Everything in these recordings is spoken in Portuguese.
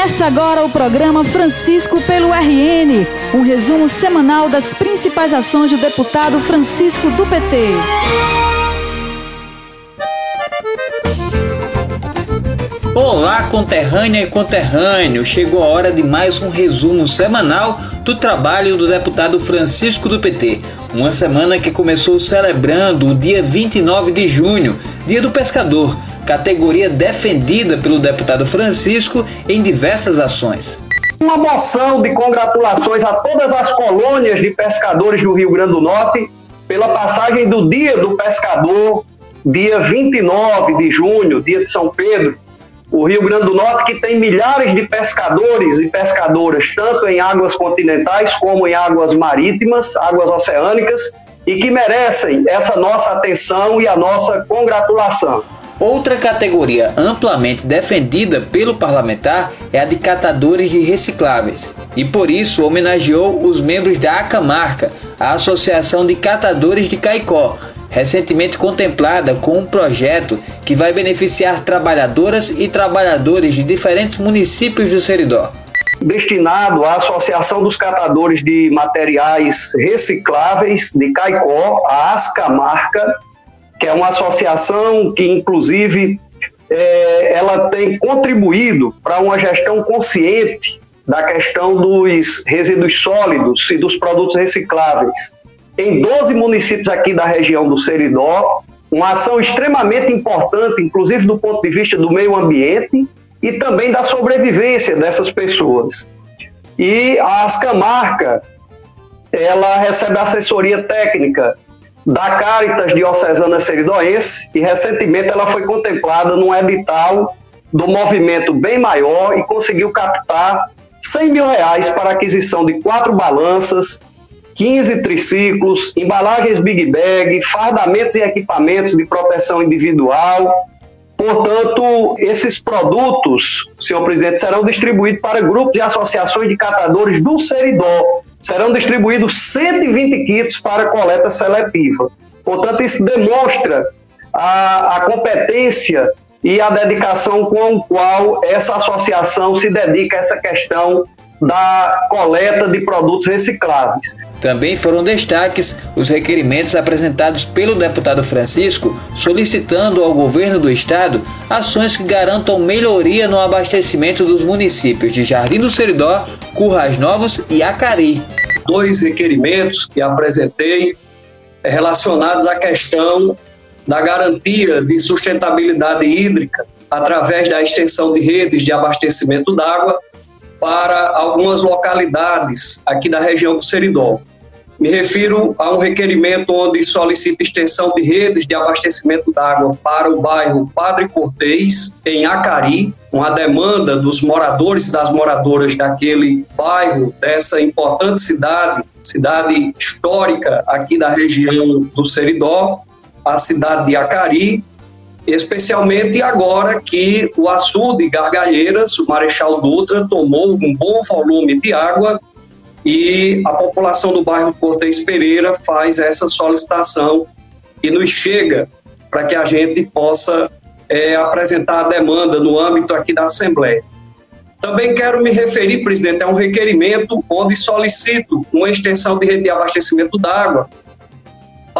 Começa agora o programa Francisco pelo RN, um resumo semanal das principais ações do deputado Francisco do PT. Olá, conterrânea e conterrâneo! Chegou a hora de mais um resumo semanal do trabalho do deputado Francisco do PT. Uma semana que começou celebrando o dia 29 de junho, Dia do Pescador categoria defendida pelo deputado Francisco em diversas ações. Uma moção de congratulações a todas as colônias de pescadores do Rio Grande do Norte pela passagem do Dia do Pescador, dia 29 de junho, dia de São Pedro. O Rio Grande do Norte, que tem milhares de pescadores e pescadoras, tanto em águas continentais como em águas marítimas, águas oceânicas, e que merecem essa nossa atenção e a nossa congratulação. Outra categoria amplamente defendida pelo parlamentar é a de catadores de recicláveis, e por isso homenageou os membros da Acamarca, a Associação de Catadores de Caicó, recentemente contemplada com um projeto que vai beneficiar trabalhadoras e trabalhadores de diferentes municípios do Seridó. Destinado à Associação dos Catadores de Materiais Recicláveis de Caicó, a Ascamarca, que é uma associação que, inclusive, é, ela tem contribuído para uma gestão consciente da questão dos resíduos sólidos e dos produtos recicláveis. Em 12 municípios aqui da região do Seridó, uma ação extremamente importante, inclusive do ponto de vista do meio ambiente e também da sobrevivência dessas pessoas. E a Ascamarca, ela recebe assessoria técnica da Caritas Diocesana Seridoense e recentemente ela foi contemplada num edital do movimento bem maior e conseguiu captar 100 mil reais para aquisição de quatro balanças, 15 triciclos, embalagens Big Bag, fardamentos e equipamentos de proteção individual. Portanto, esses produtos, senhor presidente, serão distribuídos para grupos e associações de catadores do Seridó, serão distribuídos 120 kits para coleta seletiva. Portanto, isso demonstra a, a competência e a dedicação com a qual essa associação se dedica a essa questão da coleta de produtos recicláveis. Também foram destaques os requerimentos apresentados pelo deputado Francisco, solicitando ao governo do estado ações que garantam melhoria no abastecimento dos municípios de Jardim do Seridó, Currais Novos e Acari. Dois requerimentos que apresentei relacionados à questão da garantia de sustentabilidade hídrica através da extensão de redes de abastecimento d'água para algumas localidades aqui da região do Seridó. Me refiro a um requerimento onde solicita extensão de redes de abastecimento d'água para o bairro Padre Cortês, em Acari, uma demanda dos moradores e das moradoras daquele bairro, dessa importante cidade, cidade histórica aqui da região do Seridó, a cidade de Acari, especialmente agora que o açude Gargalheiras, o Marechal Dutra, tomou um bom volume de água e a população do bairro Cortez Pereira faz essa solicitação e nos chega para que a gente possa é, apresentar a demanda no âmbito aqui da Assembleia. Também quero me referir, presidente, a um requerimento onde solicito uma extensão de rede de abastecimento d'água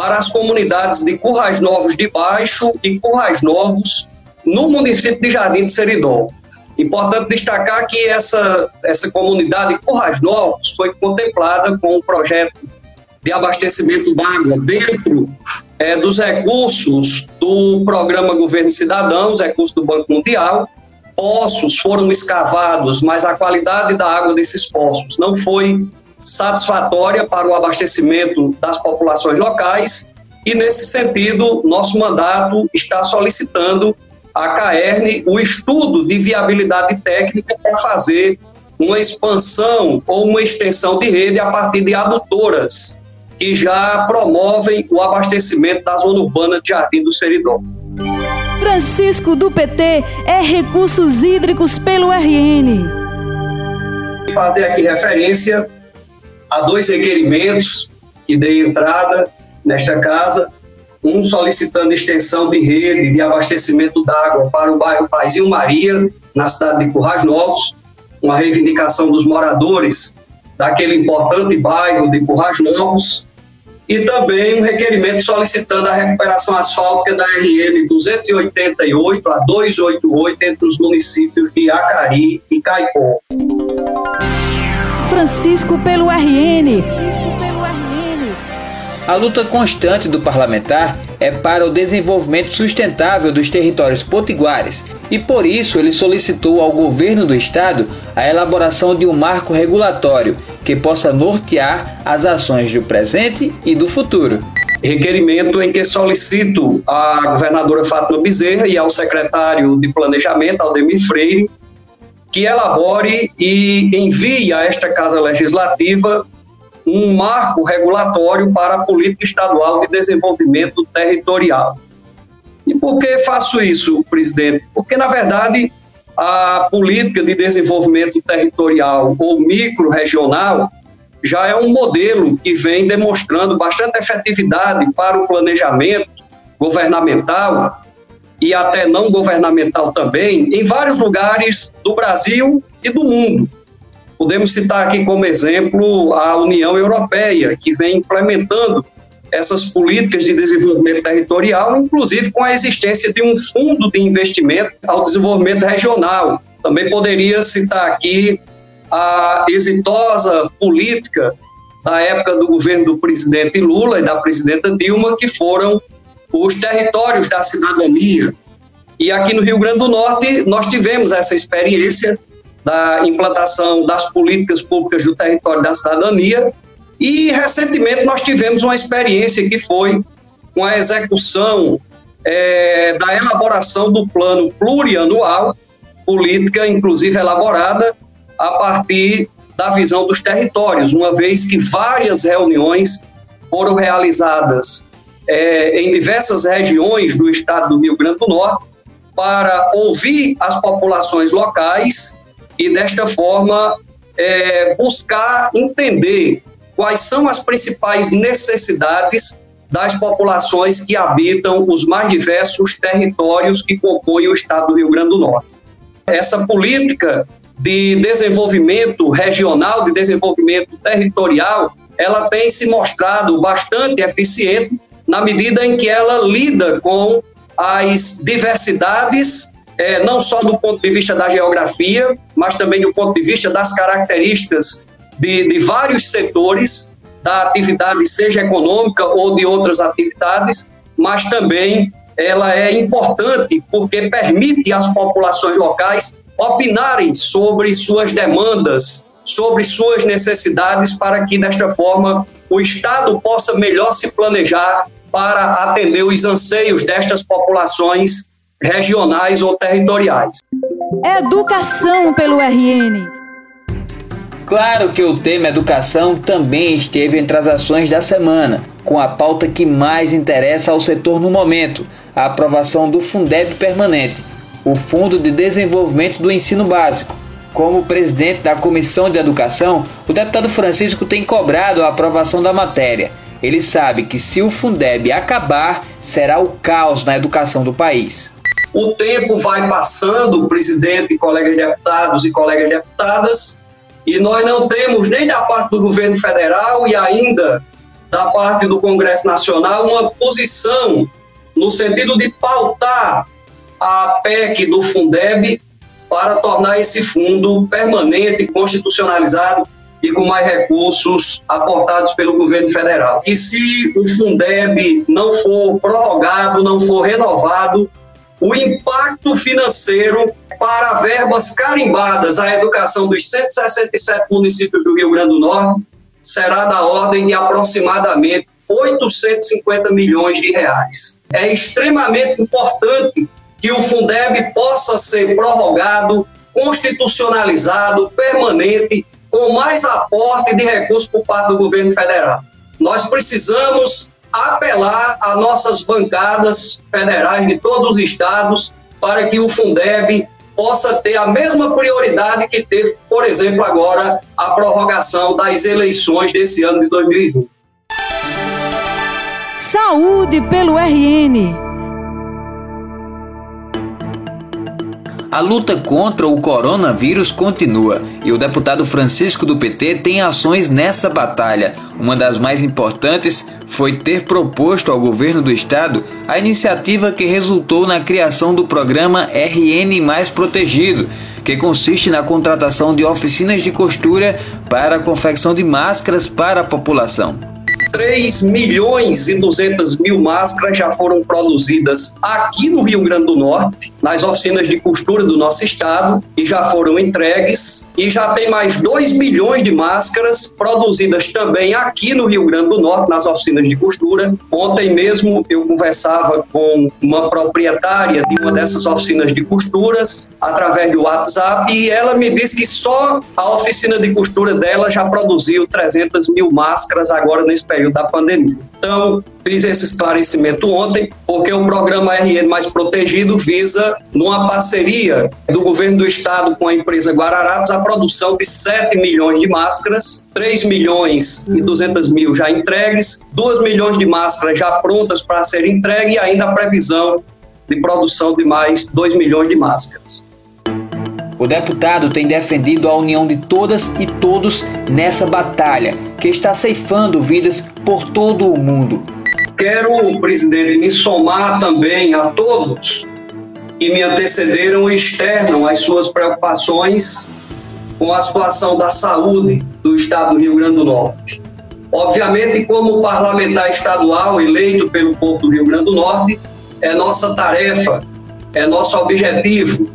para as comunidades de Currais Novos de Baixo e Currais Novos, no município de Jardim de Seridó. Importante destacar que essa, essa comunidade Currais Novos foi contemplada com um projeto de abastecimento d'água dentro é, dos recursos do programa Governo Cidadão, os recursos do Banco Mundial. Poços foram escavados, mas a qualidade da água desses poços não foi satisfatória para o abastecimento das populações locais e, nesse sentido, nosso mandato está solicitando à CAERN o estudo de viabilidade técnica para fazer uma expansão ou uma extensão de rede a partir de adutoras que já promovem o abastecimento da zona urbana de Jardim do Seridó. Francisco do PT é Recursos Hídricos pelo RN. Fazer aqui referência a dois requerimentos que dei entrada nesta casa, um solicitando extensão de rede de abastecimento d'água para o bairro Paizinho Maria, na cidade de Currais Novos, uma reivindicação dos moradores daquele importante bairro de Currais Novos, e também um requerimento solicitando a recuperação asfáltica da RN 288 a 288 entre os municípios de Acari e Caicó. Francisco pelo RN. A luta constante do parlamentar é para o desenvolvimento sustentável dos territórios potiguares e por isso ele solicitou ao governo do estado a elaboração de um marco regulatório que possa nortear as ações do presente e do futuro. Requerimento em que solicito à governadora Fátima Bezerra e ao secretário de Planejamento, Aldemir Freire, que elabore e envie a esta Casa Legislativa um marco regulatório para a política estadual de desenvolvimento territorial. E por que faço isso, presidente? Porque, na verdade, a política de desenvolvimento territorial ou micro-regional já é um modelo que vem demonstrando bastante efetividade para o planejamento governamental e até não governamental também, em vários lugares do Brasil e do mundo. Podemos citar aqui como exemplo a União Europeia, que vem implementando essas políticas de desenvolvimento territorial, inclusive com a existência de um fundo de investimento ao desenvolvimento regional. Também poderia citar aqui a exitosa política da época do governo do presidente Lula e da presidenta Dilma, que foram os territórios da cidadania. E aqui no Rio Grande do Norte, nós tivemos essa experiência da implantação das políticas públicas do território da cidadania, e recentemente nós tivemos uma experiência que foi com a execução é, da elaboração do plano plurianual, política inclusive elaborada a partir da visão dos territórios, uma vez que várias reuniões foram realizadas é, em diversas regiões do estado do Rio Grande do Norte para ouvir as populações locais e, desta forma, é, buscar entender quais são as principais necessidades das populações que habitam os mais diversos territórios que compõem o estado do Rio Grande do Norte. Essa política de desenvolvimento regional, de desenvolvimento territorial, ela tem se mostrado bastante eficiente na medida em que ela lida com as diversidades, é, não só do ponto de vista da geografia, mas também do ponto de vista das características de, de vários setores da atividade, seja econômica ou de outras atividades, mas também ela é importante porque permite às populações locais opinarem sobre suas demandas, sobre suas necessidades, para que desta forma o Estado possa melhor se planejar para atender os anseios destas populações regionais ou territoriais. Educação pelo RN. Claro que o tema educação também esteve entre as ações da semana, com a pauta que mais interessa ao setor no momento, a aprovação do Fundeb permanente, o Fundo de Desenvolvimento do Ensino Básico. Como presidente da Comissão de Educação, o deputado Francisco tem cobrado a aprovação da matéria. Ele sabe que se o Fundeb acabar, será o caos na educação do país. O tempo vai passando, presidente, colegas deputados e colegas deputadas, e nós não temos nem da parte do governo federal e ainda da parte do Congresso Nacional uma posição no sentido de pautar a PEC do Fundeb para tornar esse fundo permanente, constitucionalizado e com mais recursos aportados pelo governo federal. E se o Fundeb não for prorrogado, não for renovado, o impacto financeiro para verbas carimbadas à educação dos 167 municípios do Rio Grande do Norte será da ordem de aproximadamente 850 milhões de reais. É extremamente importante que o Fundeb possa ser prorrogado, constitucionalizado, permanente, com mais aporte de recursos por parte do governo federal. Nós precisamos apelar a nossas bancadas federais de todos os estados para que o Fundeb possa ter a mesma prioridade que teve, por exemplo, agora a prorrogação das eleições desse ano de 2020. Saúde pelo RN. A luta contra o coronavírus continua e o deputado Francisco do PT tem ações nessa batalha. Uma das mais importantes foi ter proposto ao governo do estado a iniciativa que resultou na criação do programa RN Mais Protegido, que consiste na contratação de oficinas de costura para a confecção de máscaras para a população. 3 milhões e 200 mil máscaras já foram produzidas aqui no Rio Grande do Norte, nas oficinas de costura do nosso estado, e já foram entregues. E já tem mais 2 milhões de máscaras produzidas também aqui no Rio Grande do Norte, nas oficinas de costura. Ontem mesmo eu conversava com uma proprietária de uma dessas oficinas de costuras, através do WhatsApp, e ela me disse que só a oficina de costura dela já produziu 300 mil máscaras agora nesse período da pandemia. Então, fiz esse esclarecimento ontem, porque o programa RN Mais Protegido visa, numa parceria do governo do estado com a empresa Guararapes, a produção de 7 milhões de máscaras, 3 milhões e 200 mil já entregues, 2 milhões de máscaras já prontas para ser entregue e ainda a previsão de produção de mais 2 milhões de máscaras. O deputado tem defendido a união de todas e todos nessa batalha que está ceifando vidas por todo o mundo. Quero, presidente, me somar também a todos que me antecederam e externam as suas preocupações com a situação da saúde do Estado do Rio Grande do Norte. Obviamente, como parlamentar estadual eleito pelo povo do Rio Grande do Norte, é nossa tarefa, é nosso objetivo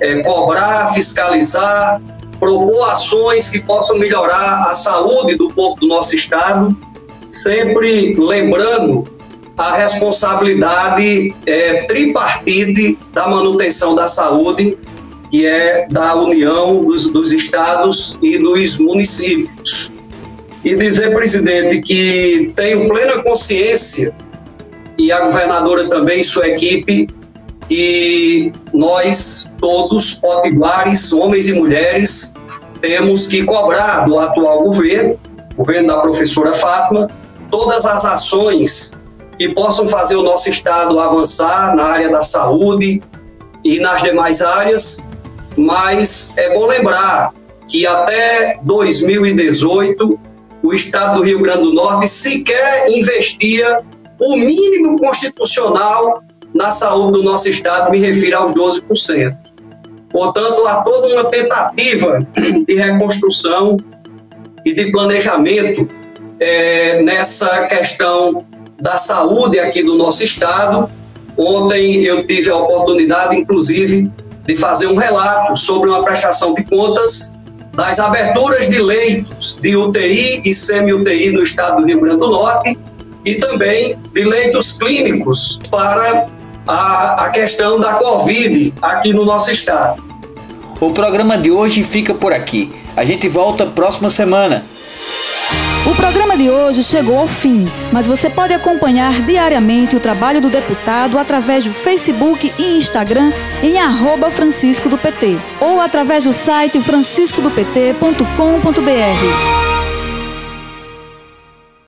é, cobrar, fiscalizar, propor ações que possam melhorar a saúde do povo do nosso estado, sempre lembrando a responsabilidade é, tripartite da manutenção da saúde, que é da União dos, dos estados e dos municípios. E dizer, presidente, que tenho plena consciência, e a governadora também, sua equipe, que nós todos, potiguares, homens e mulheres, temos que cobrar do atual governo, governo da professora Fátima, todas as ações que possam fazer o nosso Estado avançar na área da saúde e nas demais áreas, mas é bom lembrar que até 2018 o Estado do Rio Grande do Norte sequer investia o mínimo constitucional na saúde do nosso estado, me refiro aos 12%. Portanto, há toda uma tentativa de reconstrução e de planejamento é, nessa questão da saúde aqui do nosso estado. Ontem eu tive a oportunidade, inclusive, de fazer um relato sobre uma prestação de contas das aberturas de leitos de UTI e semi-UTI no estado do Rio Grande do Norte e também de leitos clínicos para a, a questão da Covid aqui no nosso estado. O programa de hoje fica por aqui. A gente volta próxima semana. O programa de hoje chegou ao fim, mas você pode acompanhar diariamente o trabalho do deputado através do Facebook e Instagram em arroba Francisco do PT ou através do site franciscodopt.com.br.